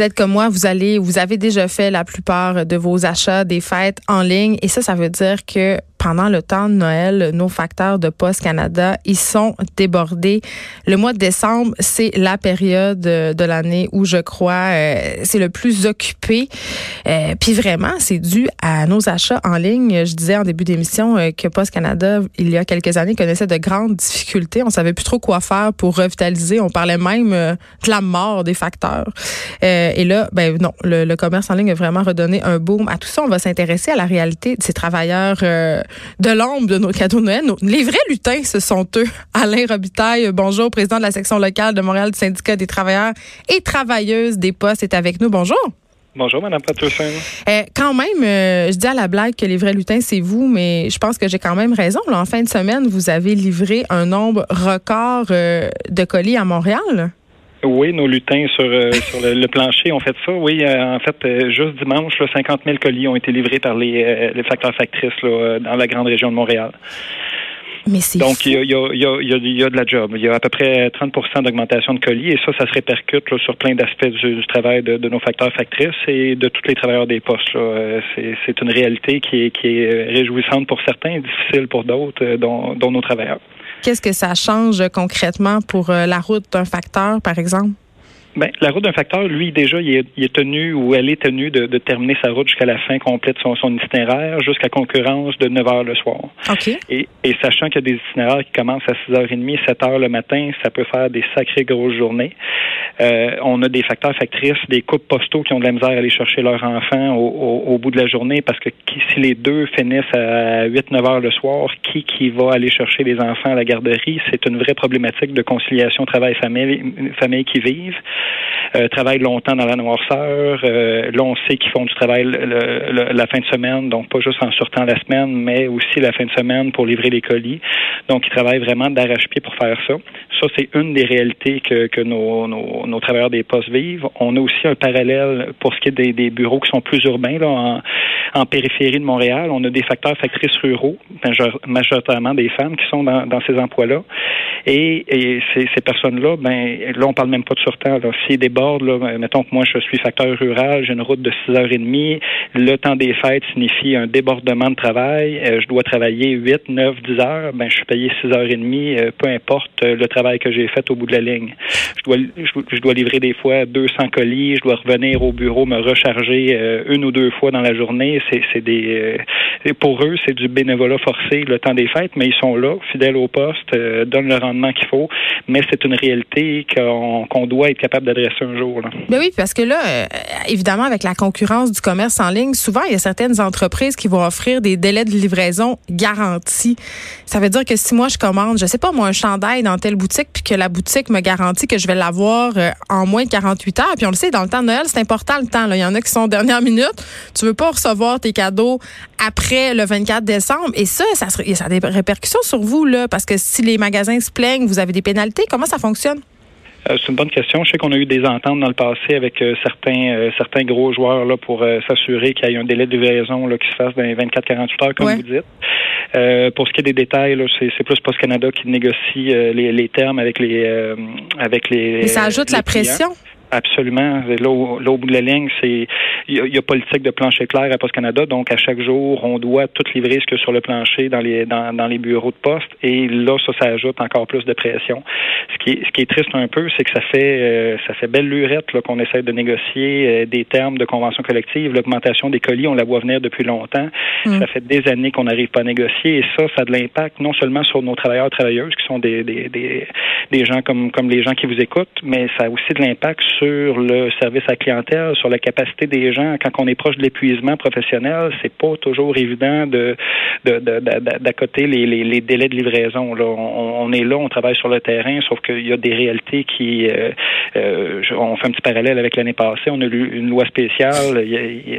Vous comme moi, vous allez, vous avez déjà fait la plupart de vos achats des fêtes en ligne. Et ça, ça veut dire que pendant le temps de Noël, nos facteurs de Poste Canada, ils sont débordés. Le mois de décembre, c'est la période de l'année où je crois euh, c'est le plus occupé. Euh, puis vraiment, c'est dû à nos achats en ligne. Je disais en début d'émission euh, que Poste Canada, il y a quelques années, connaissait de grandes difficultés. On savait plus trop quoi faire pour revitaliser. On parlait même de la mort des facteurs. et là, ben non, le, le, commerce en ligne a vraiment redonné un boom à tout ça. On va s'intéresser à la réalité de ces travailleurs de l'ombre de nos cadeaux de Noël. Les vrais lutins, ce sont eux. Alain Robitaille, bonjour, président de la section locale de Montréal du syndicat des travailleurs et travailleuses des postes, est avec nous. Bonjour. Bonjour, Mme Patterson. Euh, quand même, euh, je dis à la blague que les vrais lutins, c'est vous, mais je pense que j'ai quand même raison. en fin de semaine, vous avez livré un nombre record euh, de colis à Montréal. Oui, nos lutins sur, euh, sur le, plancher ont fait ça. Oui, euh, en fait, euh, juste dimanche, là, 50 000 colis ont été livrés par les, les facteurs factrices là, dans la grande région de Montréal. Mais Donc, il y a, y, a, y, a, y a, de la job. Il y a à peu près 30% d'augmentation de colis et ça, ça se répercute là, sur plein d'aspects du, travail de, de, nos facteurs factrices et de tous les travailleurs des postes. C'est une réalité qui est, qui est réjouissante pour certains, difficile pour d'autres, dont, dont nos travailleurs. Qu'est-ce que ça change concrètement pour euh, la route d'un facteur, par exemple? Bien, la route d'un facteur, lui, déjà, il est, tenu ou elle est tenue de, terminer sa route jusqu'à la fin complète de son, son itinéraire, jusqu'à concurrence de 9 heures le soir. OK. Et, sachant qu'il y a des itinéraires qui commencent à 6h30, 7 heures le matin, ça peut faire des sacrées grosses journées. Euh, on a des facteurs factrices, des couples postaux qui ont de la misère à aller chercher leurs enfants au, bout de la journée parce que si les deux finissent à 8-9 heures le soir, qui qui va aller chercher les enfants à la garderie? C'est une vraie problématique de conciliation travail-famille famille qui vivent. Euh, travaillent longtemps dans la noirceur. Euh, là, on sait qu'ils font du travail la fin de semaine, donc pas juste en sortant la semaine, mais aussi la fin de semaine pour livrer les colis. Donc, ils travaillent vraiment d'arrache-pied pour faire ça. Ça, c'est une des réalités que, que nos, nos, nos, travailleurs des postes vivent. On a aussi un parallèle pour ce qui est des, des bureaux qui sont plus urbains, là, en, en, périphérie de Montréal. On a des facteurs factrices ruraux, majoritairement des femmes qui sont dans, dans ces emplois-là. Et, et ces, ces personnes-là, ben là, on parle même pas de surtemps. Là. S'ils débordent, là, mettons que moi, je suis facteur rural, j'ai une route de 6h30, le temps des fêtes signifie un débordement de travail, euh, je dois travailler 8, 9, 10 heures, ben je suis payé 6h30, euh, peu importe euh, le travail que j'ai fait au bout de la ligne. Je dois, je, dois livrer des fois 200 colis, je dois revenir au bureau, me recharger une ou deux fois dans la journée. C'est des, pour eux, c'est du bénévolat forcé le temps des fêtes, mais ils sont là, fidèles au poste, donnent le rendement qu'il faut, mais c'est une réalité qu'on doit être capable d'adresser un jour. Ben oui, parce que là, euh, évidemment, avec la concurrence du commerce en ligne, souvent, il y a certaines entreprises qui vont offrir des délais de livraison garantis. Ça veut dire que si moi, je commande, je sais pas, moi, un chandail dans telle boutique, puis que la boutique me garantit que je vais l'avoir euh, en moins de 48 heures, puis on le sait, dans le temps de Noël, c'est important le temps. Il y en a qui sont dernière minute. Tu veux pas recevoir tes cadeaux après le 24 décembre. Et ça, ça, ça a des répercussions sur vous, là, parce que si les magasins se plaignent, vous avez des pénalités. Comment ça fonctionne? Euh, c'est une bonne question. Je sais qu'on a eu des ententes dans le passé avec euh, certains euh, certains gros joueurs là pour s'assurer qu'il y ait un délai de livraison là, qui se fasse dans les 24-48 heures, comme vous dites. pour ce qui est des détails, c'est plus Post Canada qui négocie les, les, termes avec les avec les. Mais ça ajoute la pression. Absolument. Là, au, bout de la ligne, c'est il y, a politique de plancher clair à Post Canada, donc à chaque jour, on doit tout livrer ce que sur le plancher dans les dans, dans les bureaux de poste. Et là, ça, ça ajoute encore plus de pression. Ce qui est ce qui est triste un peu, c'est que ça fait euh, ça fait belle lurette qu'on essaie de négocier euh, des termes de convention collective. L'augmentation des colis, on la voit venir depuis longtemps. Mm. Ça fait des années qu'on n'arrive pas à négocier. Et ça, ça a de l'impact non seulement sur nos travailleurs travailleuses, qui sont des, des, des, des gens comme comme les gens qui vous écoutent, mais ça a aussi de l'impact sur le service à clientèle, sur la capacité des gens. Quand on est proche de l'épuisement professionnel, c'est pas toujours évident de d'accoter les, les, les, délais de livraison. Là. On, est là, on travaille sur le terrain, sauf qu'il y a des réalités qui... Euh, euh, on fait un petit parallèle avec l'année passée. On a eu une loi spéciale.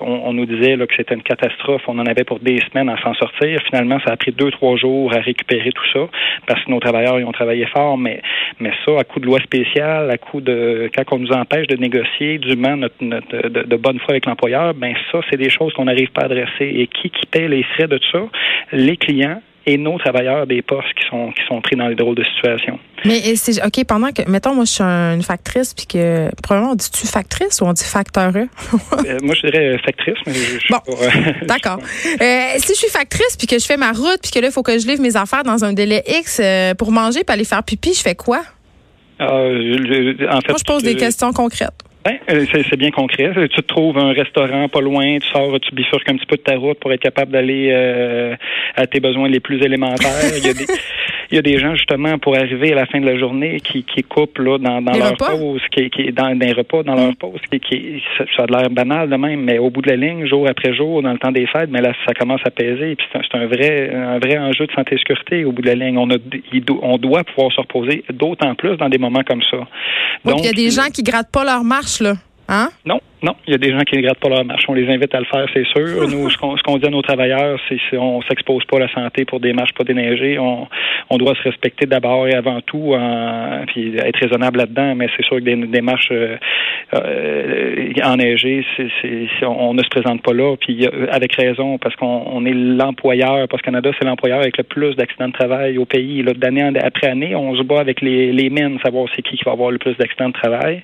on, nous disait là, que c'était une catastrophe. On en avait pour des semaines à s'en sortir. Finalement, ça a pris deux, trois jours à récupérer tout ça parce que nos travailleurs ils ont travaillé fort. Mais, mais ça, à coup de loi spéciale, à coup de... Quand on nous empêche de négocier dûment notre, notre de, de, bonne foi avec l'employeur, ben ça, c'est des choses qu'on n'arrive pas à adresser. Et qui, qui paie les frais de tout ça? Les clients et nos travailleurs des postes qui sont qui sont pris dans les drôles de situation. Mais c'est OK, pendant que mettons moi je suis une factrice puis que probablement on dit-tu factrice ou on dit facteur euh, moi je dirais euh, factrice mais je, Bon. D'accord. Euh, si je suis factrice puis que je fais ma route puis que là il faut que je livre mes affaires dans un délai X pour manger puis aller faire pipi, je fais quoi? En fait, moi je pose des questions concrètes. Ben, c'est bien concret. Tu te trouves un restaurant pas loin, tu sors, tu bifurques un petit peu de ta route pour être capable d'aller euh, à tes besoins les plus élémentaires. Il y, a des, il y a des gens justement pour arriver à la fin de la journée qui, qui coupent là dans, dans leur pause, qui, qui dans des repas dans leur mm. pause, qui, qui ça a l'air banal de même, mais au bout de la ligne, jour après jour, dans le temps des fêtes, mais là ça commence à peser. Puis c'est un, vrai un vrai enjeu de santé et sécurité au bout de la ligne. On a on doit pouvoir se reposer d'autant plus dans des moments comme ça. Donc il y a des gens qui grattent pas leur marche là. Hein? Non, non, il y a des gens qui ne grattent pas leur marche. On les invite à le faire, c'est sûr. Nous, ce qu'on dit à nos travailleurs, c'est qu'on s'expose pas à la santé pour des marches pas déneigées. On, on doit se respecter d'abord et avant tout, en, puis être raisonnable là-dedans. Mais c'est sûr que des, des marches euh, euh, enneigées, on, ne se présente pas là. Puis avec raison, parce qu'on est l'employeur. Parce que Canada, c'est l'employeur avec le plus d'accidents de travail au pays. D'année après année, on se bat avec les, les mines, savoir c'est qui qui va avoir le plus d'accidents de travail.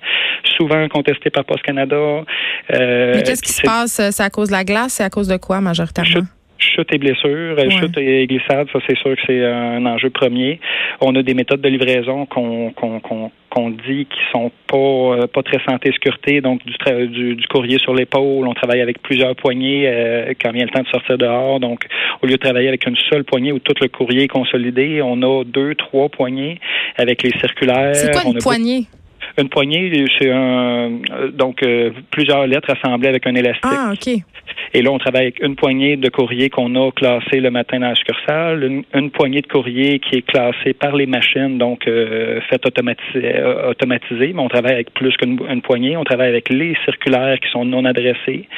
Souvent contesté par Post Canada. Euh, Mais qu'est-ce qui se passe? C'est à cause de la glace? C'est à cause de quoi, majoritairement? chute et blessures, chute et glissade, ça c'est sûr que c'est un enjeu premier. On a des méthodes de livraison qu'on dit qui sont pas euh, pas très santé sécurité, donc du, du, courrier sur l'épaule. On travaille avec plusieurs poignées euh, quand vient le temps de sortir dehors. Donc au lieu de travailler avec une seule poignée où tout le courrier est consolidé, on a deux trois poignées avec les circulaires. C'est quoi une poignée? Une poignée, c'est un donc euh, plusieurs lettres assemblées avec un élastique. Ah, ok. Et là, on travaille avec une poignée de courrier qu'on a classé le matin dans la succursale, une, poignée de courrier qui est classée par les machines, donc euh, faite euh, automatisée, mais on travaille avec plus qu'une poignée. On travaille avec les circulaires qui sont non adressés.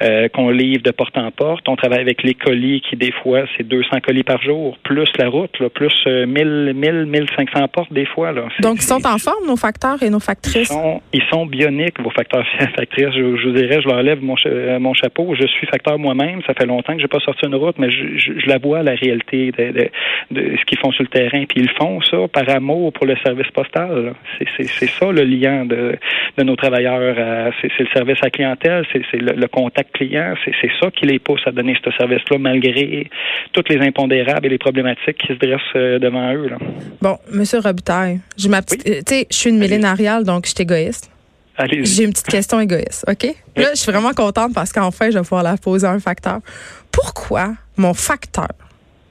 Euh, qu'on livre de porte en porte. On travaille avec les colis qui, des fois, c'est 200 colis par jour, plus la route, là, plus 1000, 1000, 1500 portes des fois. Là. Donc, ils sont en forme, nos facteurs? Et nos factrices? Ils sont, ils sont bioniques, vos facteurs et factrices. Je, je, vous dirais, je leur lève mon, mon chapeau. Je suis facteur moi-même. Ça fait longtemps que j'ai pas sorti une route, mais je, je, la vois, la réalité de, de, ce qu'ils font sur le terrain. Puis ils font ça par amour pour le service postal. C'est ça le lien de, de nos travailleurs. C'est le service à clientèle, c'est le, le contact clients. C'est ça qui les pousse à donner ce service-là, malgré toutes les impondérables et les problématiques qui se dressent euh, devant eux. Bon, Monsieur Robitaille, je euh, je suis une donc je suis égoïste. J'ai une petite question égoïste, OK? Là, je suis vraiment contente parce qu'enfin, je vais pouvoir la poser un facteur. Pourquoi mon facteur,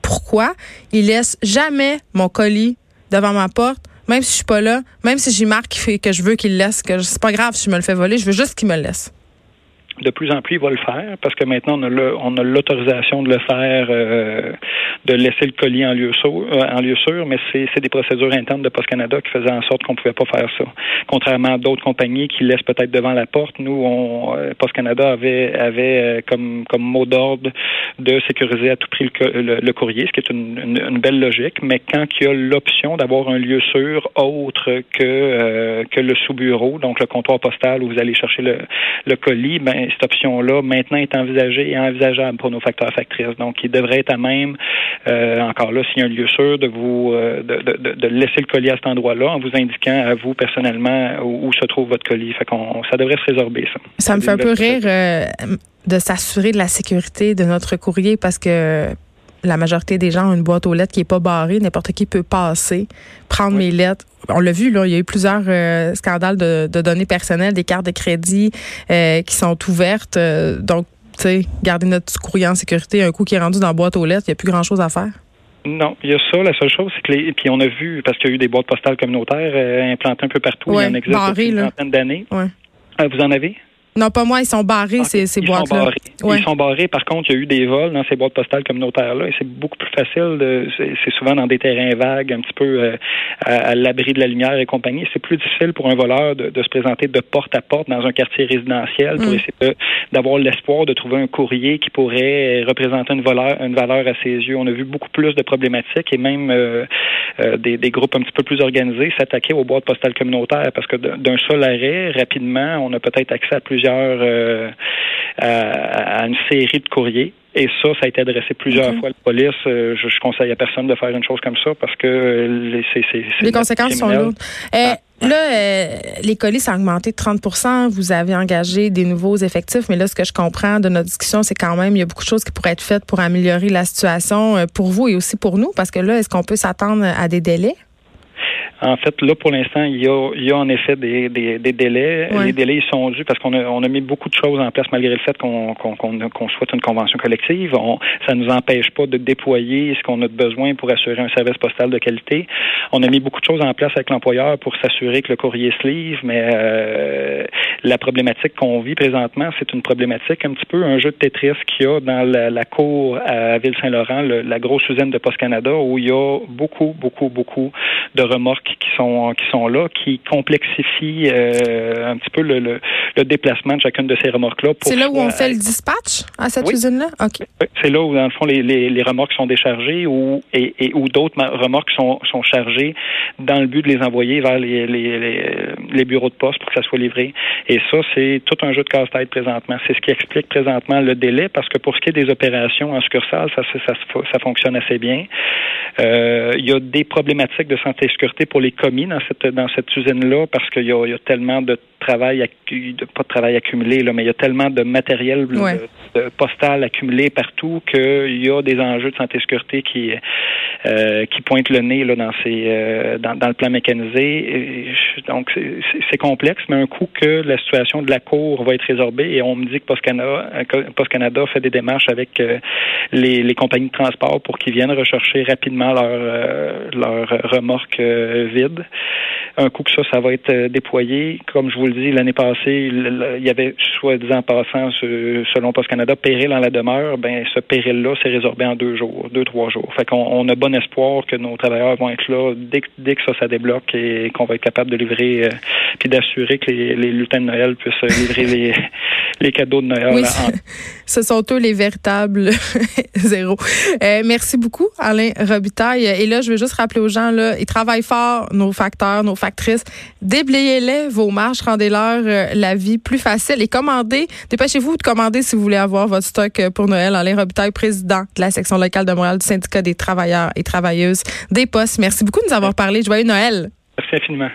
pourquoi il laisse jamais mon colis devant ma porte, même si je suis pas là, même si j'ai marque que je veux qu'il laisse, que c'est pas grave si je me le fais voler, je veux juste qu'il me le laisse de plus en plus, il va le faire parce que maintenant, on a l'autorisation de le faire, euh, de laisser le colis en lieu sûr, euh, en lieu sûr mais c'est des procédures internes de Post Canada qui faisaient en sorte qu'on pouvait pas faire ça. Contrairement à d'autres compagnies qui laissent peut-être devant la porte, nous, on, euh, Post Canada avait, avait comme, comme mot d'ordre de sécuriser à tout prix le, le, courrier, ce qui est une, une, belle logique, mais quand il y a l'option d'avoir un lieu sûr autre que, que le sous-bureau, donc le comptoir postal où vous allez chercher le, le colis, ben cette option-là maintenant est envisagée et envisageable pour nos facteurs factrices. Donc, il devrait être à même, euh, encore là, s'il y a un lieu sûr, de vous euh, de, de, laisser le colis à cet endroit-là en vous indiquant à vous personnellement où, se trouve votre colis. Fait qu'on ça devrait se résorber, ça. Ça me fait un peu rire euh, de s'assurer de la sécurité de notre courrier parce que la majorité des gens ont une boîte aux lettres qui est pas barrée. N'importe qui peut passer, prendre mes lettres. On l'a vu, là, il y a eu plusieurs euh, scandales de, données personnelles, des cartes de crédit euh, qui sont ouvertes. Euh, donc, tu sais, garder notre courrier en sécurité, un coup qui est rendu dans la boîte aux lettres, il n'y a plus grand-chose à faire. Non, il y a ça. La seule chose, c'est que les. Puis on a vu, parce qu'il y a eu des boîtes postales communautaires implantées un peu partout. Ouais, il y en existe depuis une là. vingtaine d'années. Ouais. Vous en avez? Non, pas moi, ils sont barrés, ces, ces boîtes-là. Ouais. Ils sont barrés. Par contre, il y a eu des vols dans ces boîtes postales communautaires-là et c'est beaucoup plus facile. de- C'est souvent dans des terrains vagues, un petit peu euh, à, à l'abri de la lumière et compagnie. C'est plus difficile pour un voleur de, de se présenter de porte à porte dans un quartier résidentiel pour Mm. essayer d'avoir l'espoir de trouver un courrier qui pourrait représenter une valeur, une valeur à ses yeux. On a vu beaucoup plus de problématiques et même euh, euh, des, des groupes un petit peu plus organisés s'attaquer aux boîtes postales communautaires parce que d'un seul arrêt, rapidement, on a peut-être accès à plusieurs, euh, à, à une série de courriers. Et ça, ça a été adressé plusieurs fois à la police. Euh, je, je conseille à personne de faire une chose comme ça parce que euh, c'est, Les conséquences sont lourdes. Euh, Là, euh, les colis, ça a augmenté de 30% Vous avez engagé des nouveaux effectifs, mais là, ce que je comprends de notre discussion, c'est quand même, il y a beaucoup de choses qui pourraient être faites pour améliorer la situation pour vous et aussi pour nous, parce que là, est-ce qu'on peut s'attendre à des délais? En fait, là, pour l'instant, il y a, il y a en effet des, des, des délais. Ouais. Les délais, ils sont dus parce qu'on a, on a mis beaucoup de choses en place malgré le fait qu'on qu'on qu'on qu'on souhaite une convention collective. On, ça ne nous empêche pas de déployer ce qu'on a de besoin pour assurer un service postal de qualité. On a mis beaucoup de choses en place avec l'employeur pour s'assurer que le courrier se livre, mais euh, la problématique qu'on vit présentement, c'est une problématique un petit peu un jeu de Tetris qu'il y a dans la, la cour à Ville-Saint-Laurent, le- la grosse usine de Post Canada, où il y a beaucoup, beaucoup, beaucoup de remorques qui sont qui sont là, qui complexifient euh, un petit peu le, le, le déplacement de chacune de ces remorques-là. pour C'est là où on fait le dispatch à cette Oui. usine-là? OK. oui, C'est là où, dans le fond, les, les, les remorques sont déchargées ou, et, et où d'autres remorques sont, sont chargées dans le but de les envoyer vers les, les, les, les bureaux de poste pour que ça soit livré. Et ça, c'est tout un jeu de casse-tête présentement. C'est ce qui explique présentement le délai parce que pour ce qui est des opérations en succursale, ça, ça, ça, ça fonctionne assez bien. Euh, il y a des problématiques de santé et sécurité pour les commis dans cette, dans cette usine-là parce qu'il y y a tellement de travail, de, pas de travail accumulé, là, mais il y a tellement de matériel de postal accumulé partout qu'il y a des enjeux de santé et sécurité qui, euh, qui pointent le nez là, dans, ces, euh, dans, dans le plan mécanisé. Donc, c'est- complexe, mais un coup que la situation de la Cour va être résorbée, et on me dit que Post Canada, Post fait des démarches avec euh, les, les compagnies de transport pour qu'ils viennent rechercher rapidement leur, euh, leur remorque euh, vide. Un coup que ça, ça va être déployé. Comme je vous le dis, l'année passée, il y avait, soi-disant passant, selon Post Canada, péril en la demeure. Ben, ce péril-là s'est résorbé en deux jours, deux, trois jours. Fait qu'on on a espoir que nos travailleurs vont être là dès, que- dès que ça, ça débloque et qu'on va être capable de livrer, euh, puis d'assurer que les, les lutins de Noël puissent euh, livrer les, les cadeaux de Noël Oui, en- ce sont eux les véritables zéros. Euh, merci beaucoup, Alain Robitaille. Et là, je veux juste rappeler aux gens, là, ils travaillent fort, nos facteurs, nos factrices. Déblayez-les vos marches, rendez-leur euh, la vie plus facile et commandez. Dépêchez-vous de commander si vous voulez avoir votre stock pour Noël. Alain Robitaille, président de la section locale de Montréal du syndicat des travailleurs et travailleuses des postes. Merci beaucoup de nous avoir parlé. Joyeux Noël. Merci infiniment.